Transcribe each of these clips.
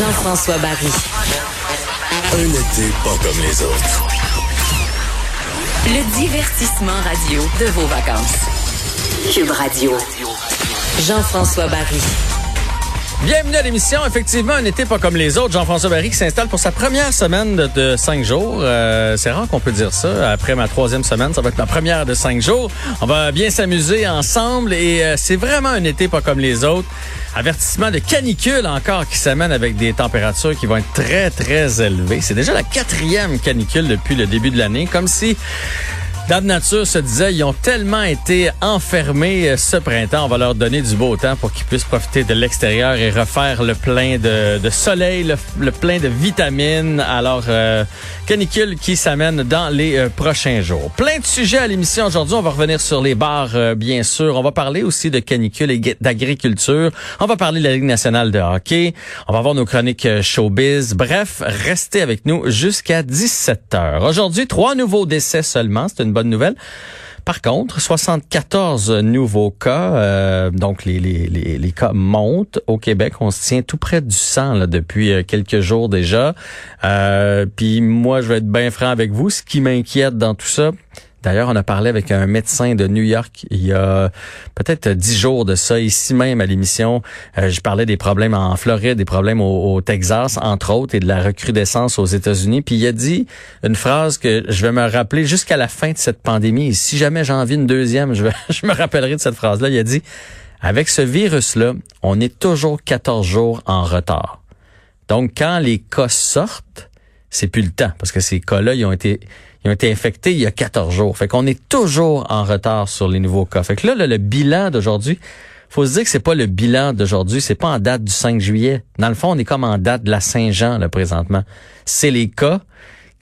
Jean-François Barry. Un été pas comme les autres. Le divertissement radio de vos vacances. Cube Radio. Jean-François Barry. Bienvenue à l'émission. Effectivement, un été pas comme les autres. Jean-François Barry qui s'installe pour sa première semaine de, de cinq jours. Euh, c'est rare qu'on peut dire ça. Après ma troisième semaine, ça va être ma première de cinq jours. On va bien s'amuser ensemble et euh, c'est vraiment un été pas comme les autres. Avertissement de canicule encore qui s'amène avec des températures qui vont être très, très élevées. C'est déjà la quatrième canicule depuis le début de l'année. Comme si Dame Nature se disait, ils ont tellement été enfermés euh, ce printemps, on va leur donner du beau temps pour qu'ils puissent profiter de l'extérieur et refaire le plein de, soleil, le, le, plein de vitamines. Alors, euh, canicule qui s'amène dans les euh, prochains jours. Plein de sujets à l'émission aujourd'hui. On va revenir sur les bars, euh, bien sûr. On va parler aussi de canicule et d'agriculture. On va parler de la Ligue nationale de hockey. On va voir nos chroniques showbiz. Bref, restez avec nous jusqu'à 17 heures. Aujourd'hui, trois nouveaux décès seulement. C'est une bonne nouvelle. Par contre, 74 nouveaux cas, euh, donc les, les, les, cas montent au Québec. On se tient tout près du 100 là, depuis euh, quelques jours déjà. Euh, Puis moi, je vais être bien franc avec vous. Ce qui m'inquiète dans tout ça, D'ailleurs, on a parlé avec un médecin de New York il y a peut-être dix jours de ça, ici même à l'émission. Euh, je parlais des problèmes en Floride, des problèmes au, Texas, entre autres, et de la recrudescence aux États-Unis. Puis il a dit une phrase que je vais me rappeler jusqu'à la fin de cette pandémie. Si jamais j'en vis une deuxième, je, je me rappellerai de cette phrase-là. Il a dit, avec ce virus-là, on est toujours 14 jours en retard. Donc, quand les cas sortent, c'est plus le temps, parce que ces cas-là, ils ont été ils ont été infectés il y a 14 jours. Fait qu'on est toujours en retard sur les nouveaux cas. Fait que là, le bilan d'aujourd'hui, faut se dire que c'est pas le bilan d'aujourd'hui, c'est pas en date du 5 juillet. Dans le fond, on est comme en date de la Saint-Jean, là, présentement. C'est les cas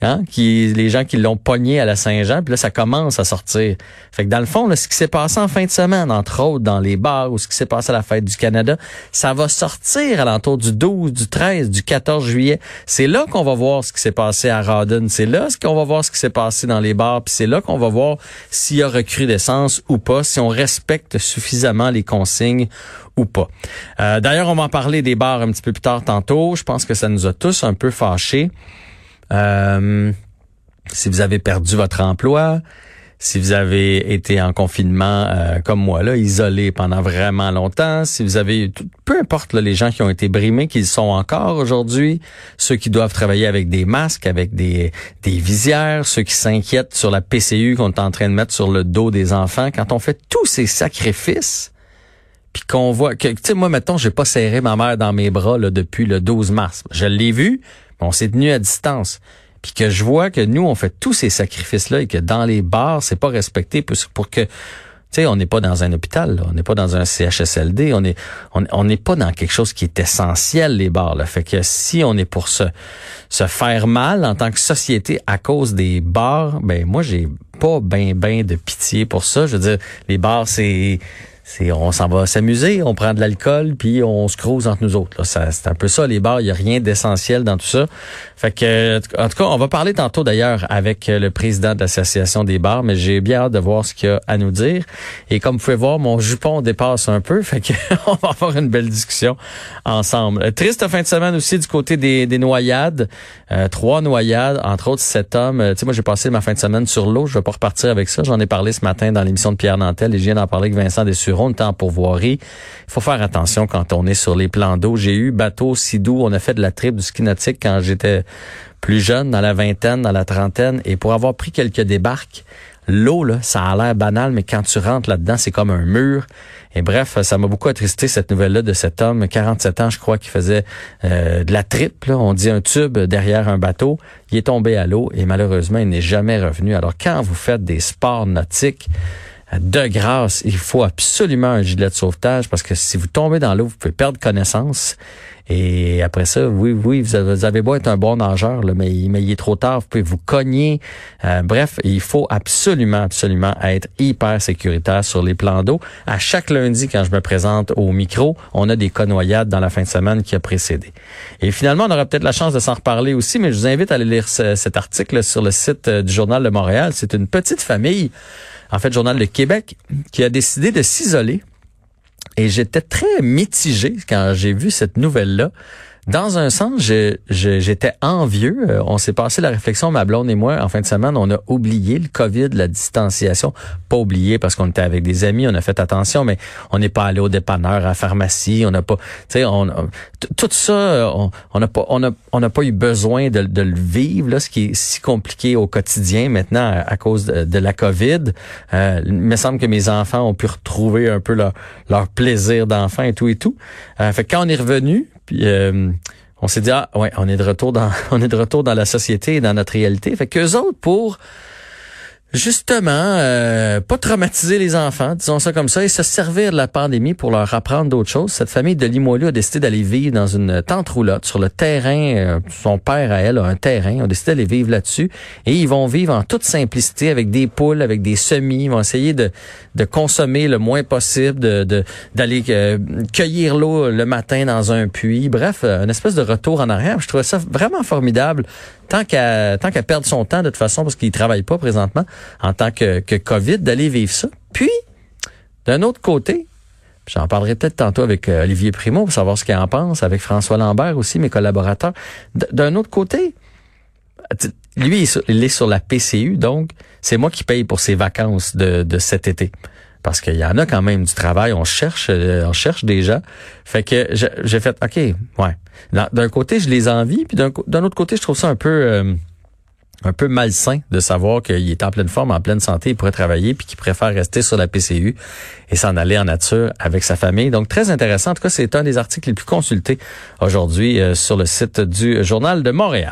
Hein, qui les gens qui l'ont pogné à la Saint-Jean, puis là ça commence à sortir. Fait que dans le fond, là, ce qui s'est passé en fin de semaine, entre autres dans les bars ou ce qui s'est passé à la fête du Canada, ça va sortir à l'entour du 12, du 13, du 14 juillet. C'est là qu'on va voir ce qui s'est passé à Rawdon, c'est là qu'on va voir ce qui s'est passé dans les bars, puis c'est là qu'on va voir s'il y a recrudescence ou pas, si on respecte suffisamment les consignes ou pas. Euh, D'ailleurs, on va en parler des bars un petit peu plus tard tantôt. Je pense que ça nous a tous un peu fâchés. Euh, si vous avez perdu votre emploi, si vous avez été en confinement euh, comme moi, là, isolé pendant vraiment longtemps, si vous avez, peu importe là, les gens qui ont été brimés, qu'ils sont encore aujourd'hui, ceux qui doivent travailler avec des masques, avec des, des visières, ceux qui s'inquiètent sur la PCU qu'on est en train de mettre sur le dos des enfants, quand on fait tous ces sacrifices, puis qu'on voit que, tu sais, moi, mettons, j'ai pas serré ma mère dans mes bras là, depuis le 12 mars. Je l'ai vu, on s'est tenu à distance. Puis que je vois que nous, on fait tous ces sacrifices-là et que dans les bars, c'est pas respecté pour, pour que... Tu sais, on n'est pas dans un hôpital, là. on n'est pas dans un CHSLD, on est on n'est pas dans quelque chose qui est essentiel les bars. Là. Fait que si on est pour se se faire mal en tant que société à cause des bars, ben moi j'ai pas ben ben de pitié pour ça. Je veux dire, les bars c'est c'est on s'en va s'amuser, on prend de l'alcool puis on se crouse entre nous autres. c'est un peu ça les bars, il y a rien d'essentiel dans tout ça. Fait que en tout cas, on va parler tantôt d'ailleurs avec le président de l'association des bars, mais j'ai bien hâte de voir ce qu'il a à nous dire. Et comme vous pouvez voir, mon jupon dépasse un peu, fait que on va avoir une belle discussion ensemble. Triste fin de semaine aussi du côté des, des noyades, euh, trois noyades, entre autres sept hommes. Tu sais, moi j'ai passé ma fin de semaine sur l'eau, je vais pas repartir avec ça. J'en ai parlé ce matin dans l'émission de Pierre Nantel et je viens d'en parler avec Vincent Dessureau pourvoirie. Il faut faire attention quand on est sur les plans d'eau. J'ai eu bateau Sidou, on a fait de la trip du ski nautique quand j'étais plus jeune, dans la vingtaine, dans la trentaine, et pour avoir pris quelques débarques, l'eau, là, ça a l'air banal, mais quand tu rentres là-dedans, c'est comme un mur. Et bref, ça m'a beaucoup attristé cette nouvelle-là de cet homme, 47 ans, je crois, qui faisait euh, de la trip, là, on dit un tube derrière un bateau. Il est tombé à l'eau et malheureusement, il n'est jamais revenu. Alors quand vous faites des sports nautiques, de grâce, il faut absolument un gilet de sauvetage parce que si vous tombez dans l'eau, vous pouvez perdre connaissance. Et après ça, oui, oui, vous avez, beau être un bon nageur, là, mais, il est trop tard, vous pouvez vous cogner. Euh, bref, il faut absolument, absolument être hyper sécuritaire sur les plans d'eau. À chaque lundi, quand je me présente au micro, on a des cas noyades dans la fin de semaine qui a précédé. Et finalement, on aura peut-être la chance de s'en reparler aussi, mais je vous invite à aller lire cet article sur le site euh, du Journal de Montréal. C'est une petite famille, en fait, Journal de Québec, qui a décidé de s'isoler et j'étais très mitigé quand j'ai vu cette nouvelle-là. Dans un sens, j'étais envieux. Euh, on s'est passé la réflexion, ma blonde et moi, en fin de semaine, on a oublié le COVID, la distanciation. Pas oublié parce qu'on était avec des amis, on a fait attention, mais on n'est pas allé au dépanneur, à la pharmacie, on n'a pas, tu sais, on, tout ça, on n'a pas, on a, on n'a pas eu besoin de, de, le vivre, là, ce qui est si compliqué au quotidien maintenant à, cause de, la COVID. Euh, il me semble que mes enfants ont pu retrouver un peu leur, leur plaisir d'enfant et tout et tout. Euh, fait que quand on est revenu, puis euh, on s'est dit ah ouais, on est de retour dans on est de retour dans la société et dans notre réalité. Fait qu'eux autres pour Justement, euh, pas traumatiser les enfants, disons ça comme ça, et se servir de la pandémie pour leur apprendre d'autres choses. Cette famille de Limoilou a décidé d'aller vivre dans une tente roulotte sur le terrain. Euh, son père à elle a un terrain. Ils ont décidé d'aller vivre là-dessus. Et ils vont vivre en toute simplicité avec des poules, avec des semis. Ils vont essayer de, consommer le moins possible, de d'aller euh, cueillir l'eau le matin dans un puits. Bref, une espèce de retour en arrière. Je trouvais ça vraiment formidable tant qu'à tant qu'à perdre son temps de toute façon parce qu'il travaille pas présentement en tant que, que COVID d'aller vivre ça. Puis d'un autre côté, j'en parlerai peut-être tantôt avec euh, Olivier Primo pour savoir ce qu'il en pense, avec François Lambert aussi mes collaborateurs. D'un autre côté, lui il est sur la PCU donc c'est moi qui paye pour ses vacances de, de cet été parce qu'il y en a quand même du travail, on cherche, euh, on cherche déjà. Fait que j'ai fait, ok, ouais. D'un côté, je les envie, puis d'un autre côté, je trouve ça un peu, euh, un peu malsain de savoir qu'il est en pleine forme, en pleine santé, il pourrait travailler, puis qu'il préfère rester sur la PCU et s'en aller en nature avec sa famille. Donc très intéressant. En tout cas, c'est un des articles les plus consultés aujourd'hui euh, sur le site du Journal de Montréal.